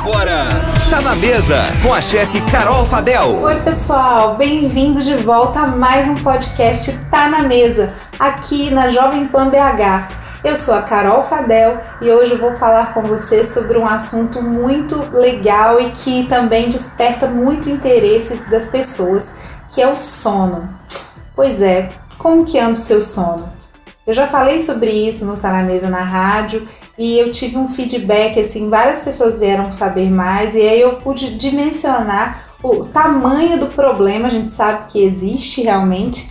Agora, tá na mesa com a chefe Carol Fadel. Oi, pessoal, bem-vindo de volta a mais um podcast Tá na Mesa, aqui na Jovem Pan BH. Eu sou a Carol Fadel e hoje eu vou falar com você sobre um assunto muito legal e que também desperta muito interesse das pessoas, que é o sono. Pois é, como que anda o seu sono? Eu já falei sobre isso no Tá na Mesa na rádio e eu tive um feedback, assim, várias pessoas vieram saber mais e aí eu pude dimensionar o tamanho do problema, a gente sabe que existe realmente,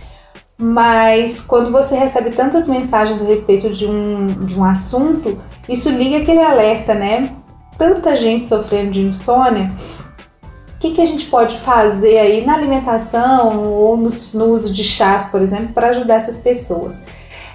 mas quando você recebe tantas mensagens a respeito de um, de um assunto, isso liga aquele alerta, né? Tanta gente sofrendo de insônia, o que, que a gente pode fazer aí na alimentação ou no, no uso de chás, por exemplo, para ajudar essas pessoas?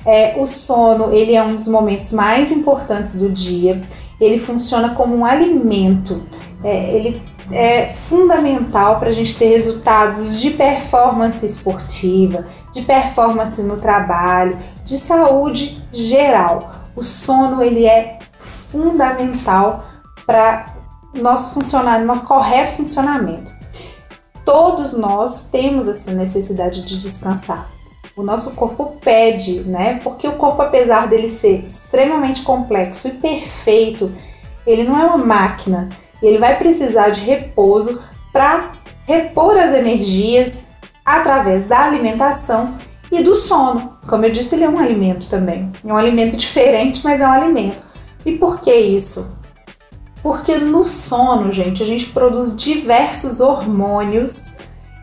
É, o sono ele é um dos momentos mais importantes do dia. Ele funciona como um alimento. É, ele é fundamental para a gente ter resultados de performance esportiva, de performance no trabalho, de saúde geral. O sono ele é fundamental para nosso funcionamento, nosso correto funcionamento. Todos nós temos essa necessidade de descansar o nosso corpo pede, né? Porque o corpo, apesar dele ser extremamente complexo e perfeito, ele não é uma máquina. Ele vai precisar de repouso para repor as energias através da alimentação e do sono. Como eu disse, ele é um alimento também. É um alimento diferente, mas é um alimento. E por que isso? Porque no sono, gente, a gente produz diversos hormônios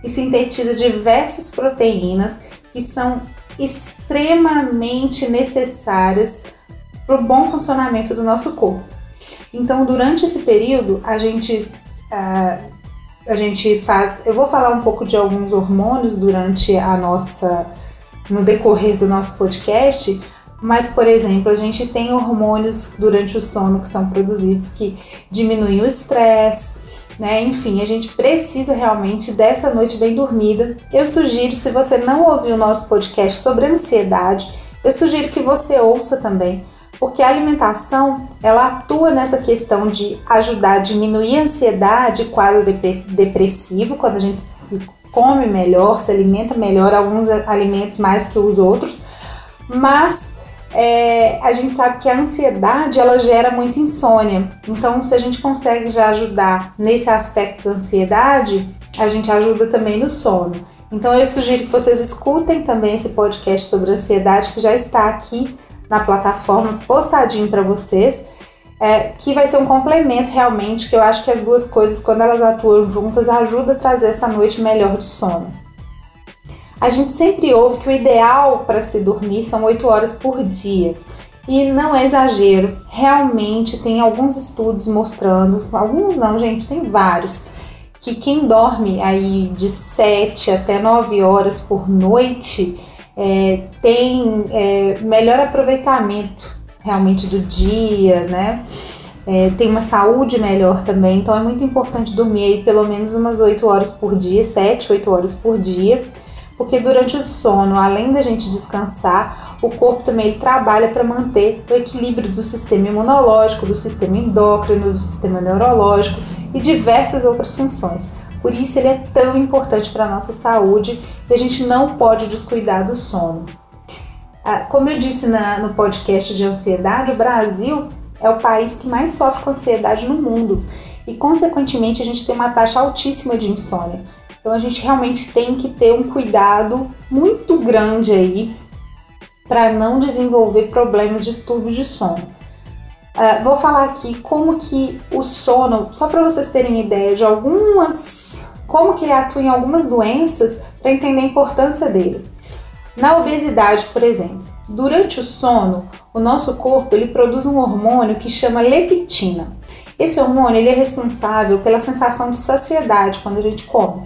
e sintetiza diversas proteínas que são extremamente necessárias para o bom funcionamento do nosso corpo. Então, durante esse período, a gente, uh, a gente faz. Eu vou falar um pouco de alguns hormônios durante a nossa. no decorrer do nosso podcast, mas, por exemplo, a gente tem hormônios durante o sono que são produzidos que diminuem o estresse, né? Enfim, a gente precisa realmente dessa noite bem dormida. Eu sugiro, se você não ouviu o nosso podcast sobre ansiedade, eu sugiro que você ouça também, porque a alimentação ela atua nessa questão de ajudar a diminuir a ansiedade, quadro depressivo, quando a gente come melhor, se alimenta melhor, alguns alimentos mais que os outros, mas é, a gente sabe que a ansiedade ela gera muita insônia. Então, se a gente consegue já ajudar nesse aspecto da ansiedade, a gente ajuda também no sono. Então, eu sugiro que vocês escutem também esse podcast sobre ansiedade que já está aqui na plataforma postadinho para vocês. É, que vai ser um complemento realmente, que eu acho que as duas coisas, quando elas atuam juntas, ajuda a trazer essa noite melhor de sono. A gente sempre ouve que o ideal para se dormir são 8 horas por dia. E não é exagero, realmente tem alguns estudos mostrando, alguns não, gente, tem vários, que quem dorme aí de 7 até 9 horas por noite é, tem é, melhor aproveitamento realmente do dia, né? É, tem uma saúde melhor também, então é muito importante dormir aí pelo menos umas 8 horas por dia, 7, 8 horas por dia porque durante o sono, além da gente descansar, o corpo também ele trabalha para manter o equilíbrio do sistema imunológico, do sistema endócrino, do sistema neurológico e diversas outras funções. Por isso ele é tão importante para a nossa saúde e a gente não pode descuidar do sono. Ah, como eu disse na, no podcast de ansiedade, o Brasil é o país que mais sofre com ansiedade no mundo e, consequentemente, a gente tem uma taxa altíssima de insônia. Então a gente realmente tem que ter um cuidado muito grande aí para não desenvolver problemas de distúrbios de sono. Uh, vou falar aqui como que o sono, só para vocês terem ideia de algumas, como que ele atua em algumas doenças para entender a importância dele. Na obesidade, por exemplo, durante o sono, o nosso corpo ele produz um hormônio que chama leptina. Esse hormônio ele é responsável pela sensação de saciedade quando a gente come.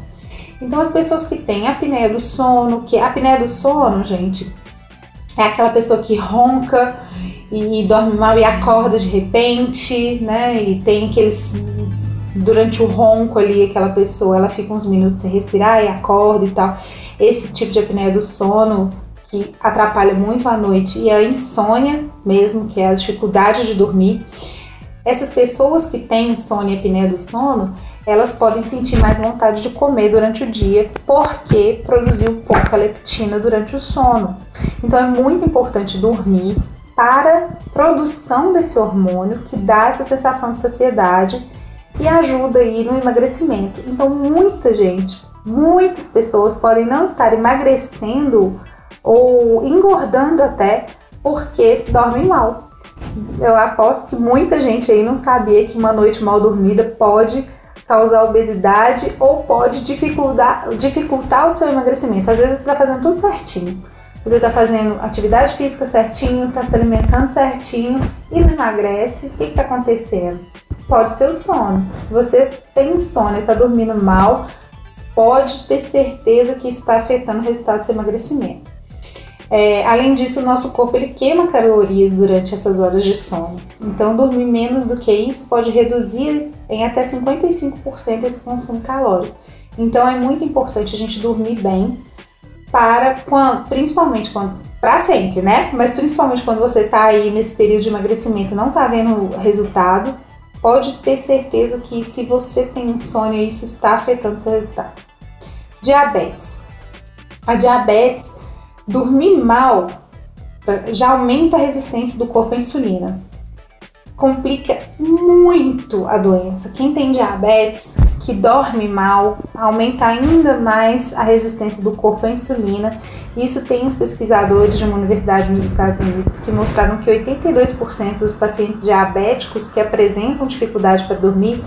Então, as pessoas que têm apneia do sono, que a apneia do sono, gente, é aquela pessoa que ronca e dorme mal e acorda de repente, né? E tem aqueles durante o ronco ali, aquela pessoa, ela fica uns minutos sem respirar e acorda e tal. Esse tipo de apneia do sono que atrapalha muito a noite e a insônia mesmo, que é a dificuldade de dormir. Essas pessoas que têm insônia e apneia do sono, elas podem sentir mais vontade de comer durante o dia porque produziu pouca leptina durante o sono. Então é muito importante dormir para produção desse hormônio que dá essa sensação de saciedade e ajuda aí no emagrecimento. Então muita gente, muitas pessoas podem não estar emagrecendo ou engordando até porque dormem mal. Eu aposto que muita gente aí não sabia que uma noite mal dormida pode causar obesidade ou pode dificultar, dificultar o seu emagrecimento. Às vezes você está fazendo tudo certinho. Você está fazendo atividade física certinho, está se alimentando certinho e não emagrece. O que está acontecendo? Pode ser o sono. Se você tem sono e está dormindo mal, pode ter certeza que isso está afetando o resultado do seu emagrecimento. É, além disso, o nosso corpo ele queima calorias durante essas horas de sono. Então, dormir menos do que isso pode reduzir em até 55% esse consumo calórico. Então, é muito importante a gente dormir bem para quando, principalmente quando para sempre, né? Mas principalmente quando você está aí nesse período de emagrecimento não está vendo resultado, pode ter certeza que se você tem insônia, isso está afetando seu resultado. Diabetes. A diabetes Dormir mal já aumenta a resistência do corpo à insulina. Complica muito a doença. Quem tem diabetes, que dorme mal, aumenta ainda mais a resistência do corpo à insulina. Isso tem uns pesquisadores de uma universidade nos Estados Unidos que mostraram que 82% dos pacientes diabéticos que apresentam dificuldade para dormir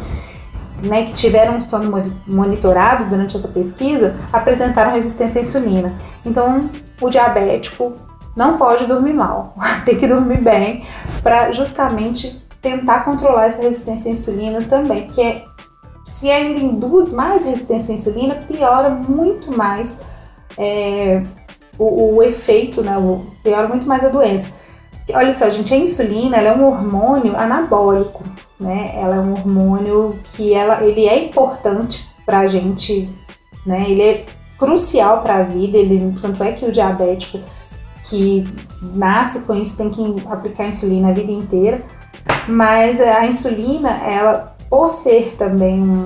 né, que tiveram sono monitorado durante essa pesquisa apresentaram resistência à insulina. Então, o diabético não pode dormir mal, tem que dormir bem para justamente tentar controlar essa resistência à insulina também, porque se ainda induz mais resistência à insulina, piora muito mais é, o, o, efeito, né, o, piora muito mais a doença. Olha só, gente, a insulina é um hormônio anabólico, né? Ela é um hormônio que ela, ele é importante para a gente, né? Ele é crucial para a vida. Ele, tanto é que o diabético que nasce com isso tem que aplicar insulina a vida inteira. Mas a insulina, ela, por ser também um,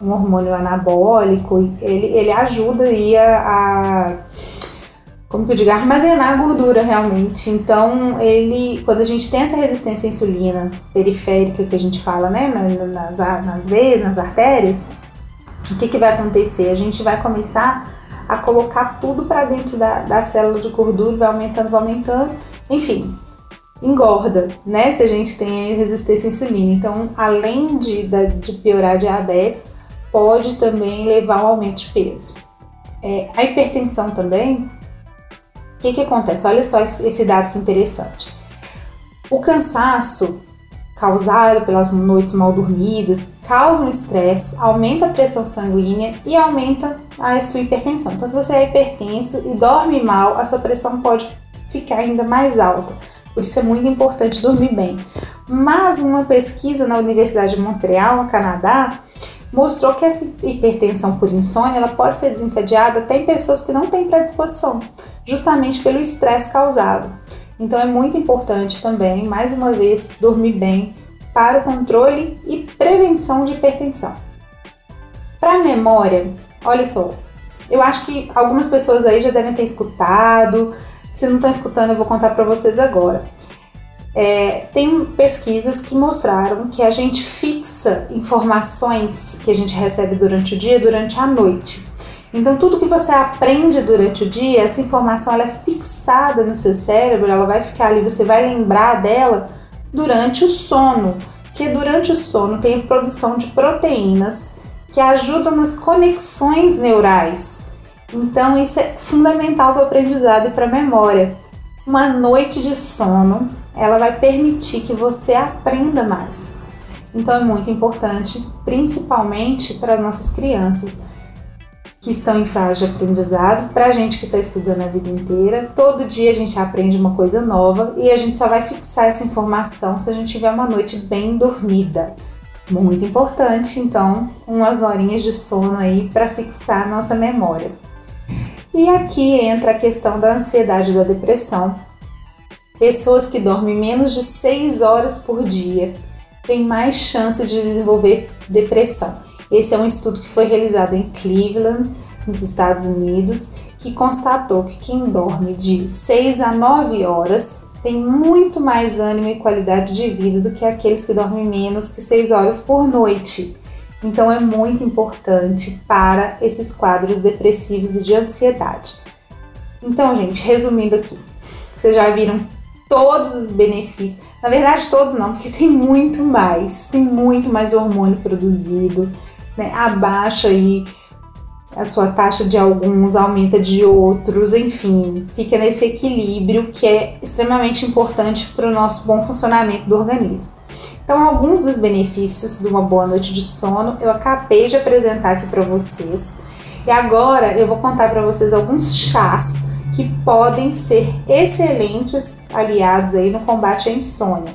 um hormônio anabólico, ele, ele ajuda a, a como que eu digo, armazenar gordura realmente. Então, ele, quando a gente tem essa resistência à insulina periférica que a gente fala, né, nas, nas veias, nas artérias, o que, que vai acontecer? A gente vai começar a colocar tudo para dentro da, da célula de gordura, vai aumentando, vai aumentando, enfim, engorda, né? Se a gente tem resistência à insulina. Então, além de, de piorar a diabetes, pode também levar ao aumento de peso. É, a hipertensão também que, que acontece? Olha só esse dado que interessante. O cansaço causado pelas noites mal dormidas causa um estresse, aumenta a pressão sanguínea e aumenta a sua hipertensão. Então, se você é hipertenso e dorme mal, a sua pressão pode ficar ainda mais alta. Por isso é muito importante dormir bem. Mas uma pesquisa na Universidade de Montreal, no Canadá, mostrou que essa hipertensão por insônia ela pode ser desencadeada até em pessoas que não têm predisposição, justamente pelo estresse causado. Então é muito importante também, mais uma vez, dormir bem para o controle e prevenção de hipertensão. Para a memória, olha só, eu acho que algumas pessoas aí já devem ter escutado. Se não estão escutando, eu vou contar para vocês agora. É, tem pesquisas que mostraram que a gente fixa informações que a gente recebe durante o dia durante a noite. Então, tudo que você aprende durante o dia, essa informação ela é fixada no seu cérebro, ela vai ficar ali, você vai lembrar dela durante o sono. Que durante o sono tem a produção de proteínas que ajudam nas conexões neurais. Então, isso é fundamental para o aprendizado e para a memória. Uma noite de sono ela vai permitir que você aprenda mais. Então é muito importante, principalmente para as nossas crianças que estão em fase de aprendizado, para a gente que está estudando a vida inteira. Todo dia a gente aprende uma coisa nova e a gente só vai fixar essa informação se a gente tiver uma noite bem dormida. Muito importante, então, umas horinhas de sono aí para fixar a nossa memória. E aqui entra a questão da ansiedade e da depressão, pessoas que dormem menos de 6 horas por dia têm mais chance de desenvolver depressão. Esse é um estudo que foi realizado em Cleveland, nos Estados Unidos, que constatou que quem dorme de 6 a 9 horas tem muito mais ânimo e qualidade de vida do que aqueles que dormem menos que 6 horas por noite. Então é muito importante para esses quadros depressivos e de ansiedade. Então, gente, resumindo aqui, vocês já viram todos os benefícios. Na verdade, todos não, porque tem muito mais. Tem muito mais hormônio produzido, né? Abaixa aí a sua taxa de alguns, aumenta de outros, enfim, fica nesse equilíbrio que é extremamente importante para o nosso bom funcionamento do organismo. Então, alguns dos benefícios de uma boa noite de sono eu acabei de apresentar aqui para vocês. E agora eu vou contar para vocês alguns chás que podem ser excelentes aliados aí no combate à insônia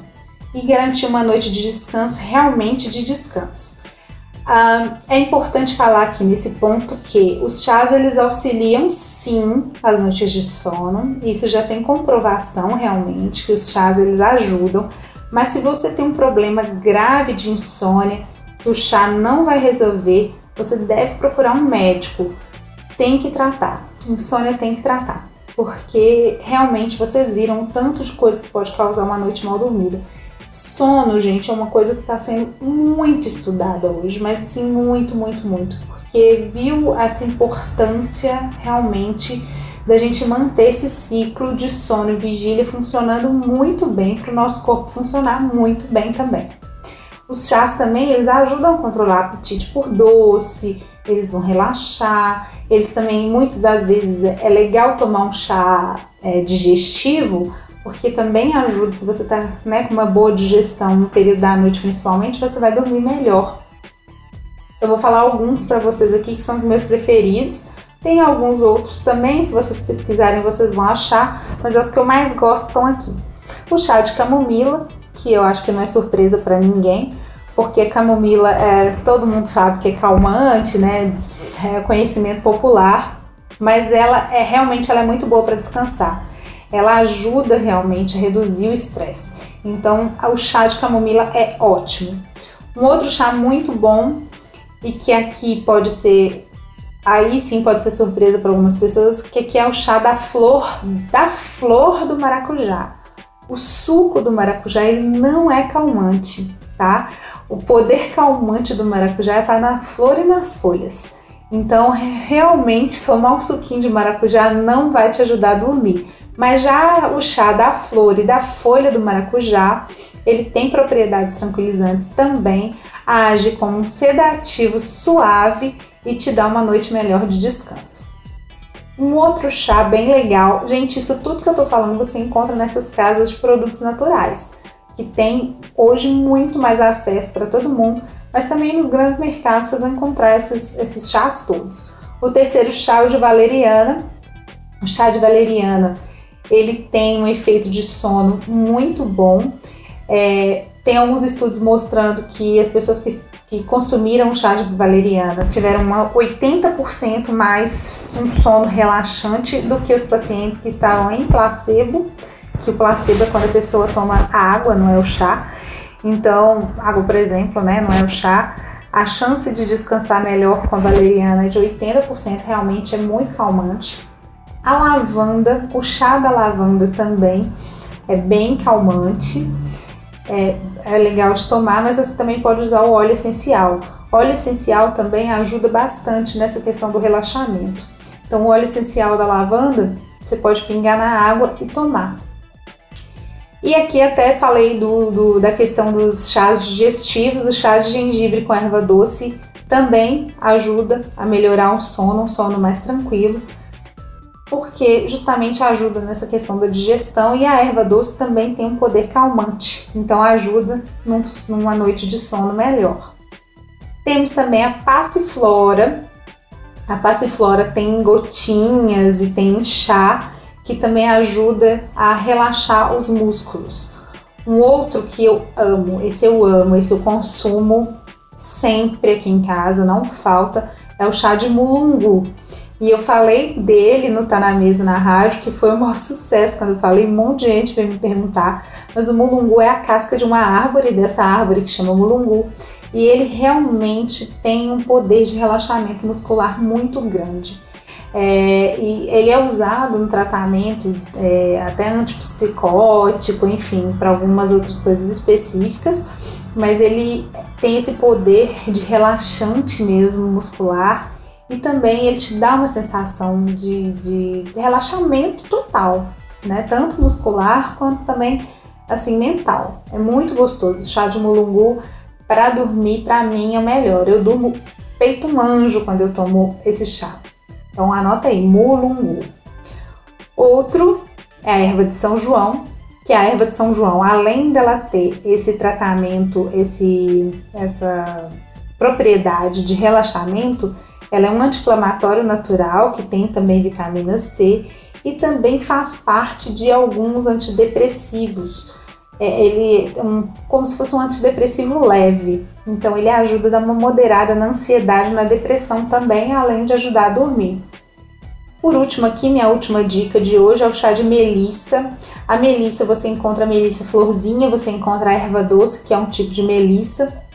e garantir uma noite de descanso realmente de descanso. Ah, é importante falar aqui nesse ponto que os chás eles auxiliam sim as noites de sono. Isso já tem comprovação realmente que os chás eles ajudam. Mas se você tem um problema grave de insônia que o chá não vai resolver, você deve procurar um médico. Tem que tratar. Insônia tem que tratar porque realmente vocês viram o tanto de coisa que pode causar uma noite mal dormida. Sono, gente, é uma coisa que está sendo muito estudada hoje, mas assim, muito, muito, muito, porque viu essa importância realmente da gente manter esse ciclo de sono e vigília funcionando muito bem para o nosso corpo funcionar muito bem também. Os chás também, eles ajudam a controlar o apetite por doce, eles vão relaxar. Eles também, muitas das vezes, é legal tomar um chá é, digestivo, porque também ajuda, se você está né, com uma boa digestão no período da noite principalmente, você vai dormir melhor. Eu vou falar alguns para vocês aqui que são os meus preferidos. Tem alguns outros também, se vocês pesquisarem vocês vão achar, mas os que eu mais gosto estão aqui. O chá de camomila, que eu acho que não é surpresa para ninguém, porque camomila é, todo mundo sabe que é calmante, né? É conhecimento popular, mas ela é realmente ela é muito boa para descansar. Ela ajuda realmente a reduzir o estresse. Então, o chá de camomila é ótimo. Um outro chá muito bom e que aqui pode ser aí sim pode ser surpresa para algumas pessoas, que aqui é o chá da flor, da flor do maracujá. O suco do maracujá ele não é calmante, tá? O poder calmante do maracujá está na flor e nas folhas. Então, realmente, tomar um suquinho de maracujá não vai te ajudar a dormir. Mas já o chá da flor e da folha do maracujá, ele tem propriedades tranquilizantes também, age como um sedativo suave e te dá uma noite melhor de descanso. Um outro chá bem legal, gente, isso tudo que eu tô falando você encontra nessas casas de produtos naturais que tem hoje muito mais acesso para todo mundo, mas também nos grandes mercados vocês vão encontrar esses, esses chás todos. O terceiro chá é o de valeriana. O chá de valeriana ele tem um efeito de sono muito bom. É, tem alguns estudos mostrando que as pessoas que, que consumiram chá de valeriana tiveram uma 80% mais um sono relaxante do que os pacientes que estavam em placebo que o placebo é quando a pessoa toma água, não é o chá. Então, água, por exemplo, né, não é o chá. A chance de descansar melhor com a valeriana é de 80%, realmente é muito calmante. A lavanda, o chá da lavanda também é bem calmante. É, é legal de tomar, mas você também pode usar o óleo essencial. Óleo essencial também ajuda bastante nessa questão do relaxamento. Então, o óleo essencial da lavanda você pode pingar na água e tomar. E aqui até falei do, do, da questão dos chás digestivos, o chá de gengibre com erva doce também ajuda a melhorar o sono, um sono mais tranquilo, porque justamente ajuda nessa questão da digestão e a erva doce também tem um poder calmante, então ajuda num, numa noite de sono melhor. Temos também a passiflora. A passiflora tem gotinhas e tem chá que também ajuda a relaxar os músculos. Um outro que eu amo, esse eu amo, esse eu consumo sempre aqui em casa, não falta, é o chá de mulungu. E eu falei dele no Tá na Mesa na rádio, que foi o maior sucesso quando eu falei. Um monte de gente veio me perguntar. Mas o mulungu é a casca de uma árvore, dessa árvore que chama mulungu. E ele realmente tem um poder de relaxamento muscular muito grande. É, e ele é usado no tratamento é, até antipsicótico, enfim, para algumas outras coisas específicas, mas ele tem esse poder de relaxante mesmo muscular e também ele te dá uma sensação de, de relaxamento total, né? Tanto muscular quanto também assim mental. É muito gostoso. O chá de mulungu para dormir, para mim, é o melhor. Eu durmo feito um anjo quando eu tomo esse chá. Então anota aí, mulungu. Outro é a erva de São João, que a erva de São João, além dela ter esse tratamento, esse, essa propriedade de relaxamento, ela é um anti-inflamatório natural que tem também vitamina C e também faz parte de alguns antidepressivos. É, ele é um, como se fosse um antidepressivo leve. Então ele ajuda a dar uma moderada na ansiedade, na depressão também, além de ajudar a dormir. Por último aqui, minha última dica de hoje é o chá de melissa. A melissa, você encontra a melissa florzinha, você encontra a erva doce, que é um tipo de melissa.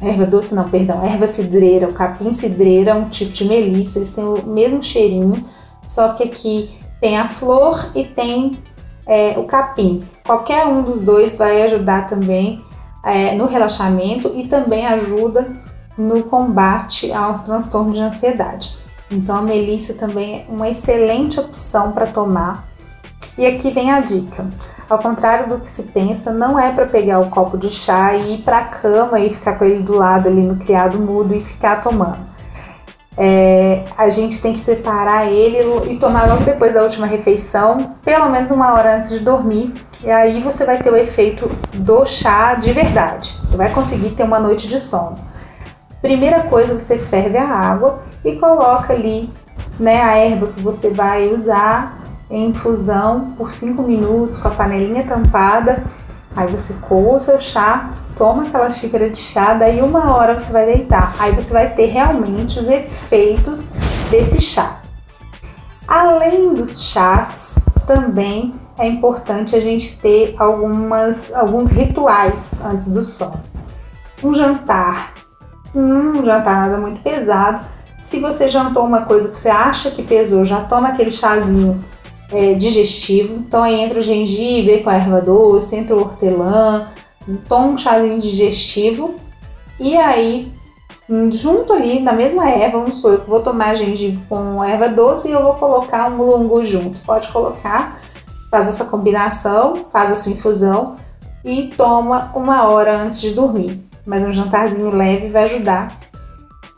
Erva doce não, perdão, erva cidreira, o capim cidreira é um tipo de melissa, eles têm o mesmo cheirinho, só que aqui tem a flor e tem é, o capim. Qualquer um dos dois vai ajudar também é, no relaxamento e também ajuda no combate aos transtornos de ansiedade. Então a melissa também é uma excelente opção para tomar. E aqui vem a dica. Ao contrário do que se pensa, não é para pegar o copo de chá e ir para a cama e ficar com ele do lado ali no criado mudo e ficar tomando é, a gente tem que preparar ele e tomar logo depois da última refeição, pelo menos uma hora antes de dormir. E aí você vai ter o efeito do chá de verdade. Você vai conseguir ter uma noite de sono. Primeira coisa, você ferve a água e coloca ali né, a erva que você vai usar em infusão por 5 minutos com a panelinha tampada. Aí você coa o seu chá toma aquela xícara de chá, daí uma hora você vai deitar. Aí você vai ter realmente os efeitos desse chá. Além dos chás, também é importante a gente ter algumas, alguns rituais antes do sono. Um jantar, um jantar nada muito pesado. Se você jantou uma coisa que você acha que pesou, já toma aquele chazinho é, digestivo. Então aí entra o gengibre com a erva doce, entra o hortelã, um chazinho digestivo e aí junto ali na mesma erva, vamos supor, eu vou tomar gengibre com erva doce e eu vou colocar um mulungu junto. Pode colocar, faz essa combinação, faz a sua infusão e toma uma hora antes de dormir. Mas um jantarzinho leve vai ajudar.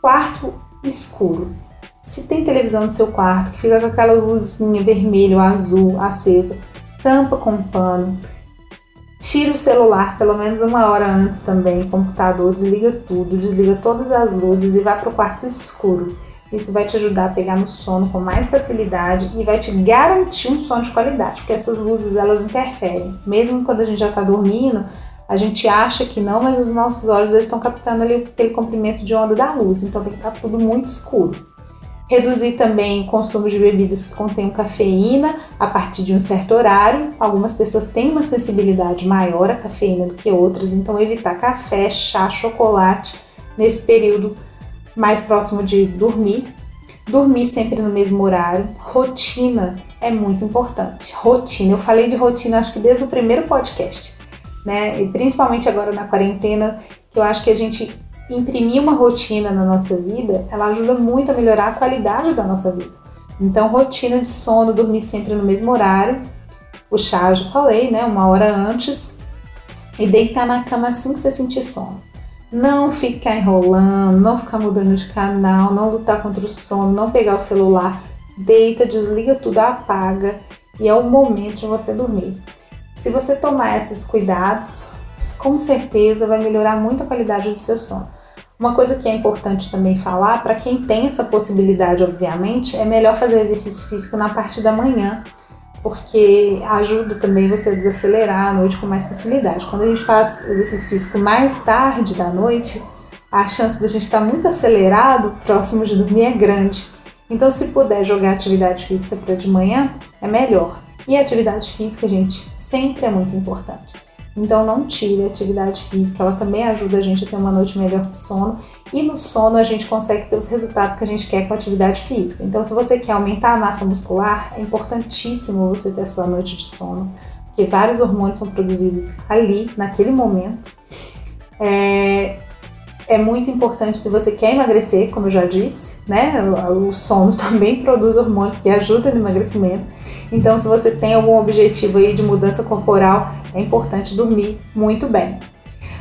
Quarto escuro. Se tem televisão no seu quarto que fica com aquela luzinha vermelho, azul, acesa, tampa com pano Tira o celular pelo menos uma hora antes também, computador, desliga tudo, desliga todas as luzes e vá para o quarto escuro. Isso vai te ajudar a pegar no sono com mais facilidade e vai te garantir um sono de qualidade, porque essas luzes elas interferem. Mesmo quando a gente já está dormindo, a gente acha que não, mas os nossos olhos estão captando ali aquele comprimento de onda da luz, então tem que estar tudo muito escuro. Reduzir também o consumo de bebidas que contêm cafeína a partir de um certo horário. Algumas pessoas têm uma sensibilidade maior à cafeína do que outras, então evitar café, chá, chocolate nesse período mais próximo de dormir. Dormir sempre no mesmo horário. Rotina é muito importante. Rotina, eu falei de rotina acho que desde o primeiro podcast, né? E principalmente agora na quarentena, que eu acho que a gente imprimir uma rotina na nossa vida, ela ajuda muito a melhorar a qualidade da nossa vida. Então, rotina de sono, dormir sempre no mesmo horário. O chá, eu já falei, né? Uma hora antes. E deitar na cama assim que você sentir sono. Não ficar enrolando, não ficar mudando de canal, não lutar contra o sono, não pegar o celular. Deita, desliga tudo, apaga e é o momento de você dormir. Se você tomar esses cuidados, com certeza vai melhorar muito a qualidade do seu sono. Uma coisa que é importante também falar, para quem tem essa possibilidade, obviamente, é melhor fazer exercício físico na parte da manhã, porque ajuda também você a desacelerar a noite com mais facilidade. Quando a gente faz exercício físico mais tarde da noite, a chance da gente estar muito acelerado próximo de dormir é grande. Então, se puder jogar atividade física para de manhã, é melhor. E a atividade física, gente, sempre é muito importante. Então não tire a atividade física, ela também ajuda a gente a ter uma noite melhor de sono e no sono a gente consegue ter os resultados que a gente quer com a atividade física. Então se você quer aumentar a massa muscular, é importantíssimo você ter a sua noite de sono, porque vários hormônios são produzidos ali, naquele momento. É, é muito importante se você quer emagrecer, como eu já disse, né? O sono também produz hormônios que ajudam no emagrecimento. Então, se você tem algum objetivo aí de mudança corporal, é importante dormir muito bem.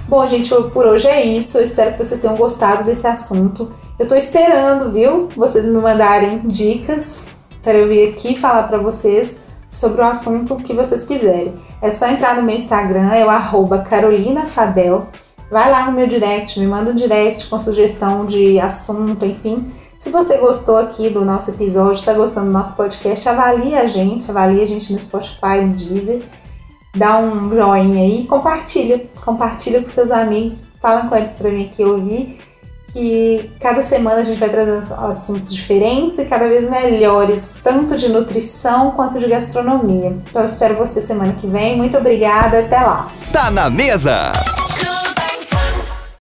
Bom, gente, por hoje é isso. Eu espero que vocês tenham gostado desse assunto. Eu tô esperando, viu? Vocês me mandarem dicas para eu vir aqui falar para vocês sobre o assunto que vocês quiserem. É só entrar no meu Instagram, é o carolinafadel. Vai lá no meu direct, me manda um direct com sugestão de assunto, enfim. Se você gostou aqui do nosso episódio, está gostando do nosso podcast, avalie a gente, avalie a gente no Spotify, no Deezer, dá um joinha aí compartilha. Compartilha com seus amigos, fala com eles para mim aqui ouvir. E cada semana a gente vai trazendo assuntos diferentes e cada vez melhores, tanto de nutrição quanto de gastronomia. Então eu espero você semana que vem. Muito obrigada, até lá. Tá na mesa!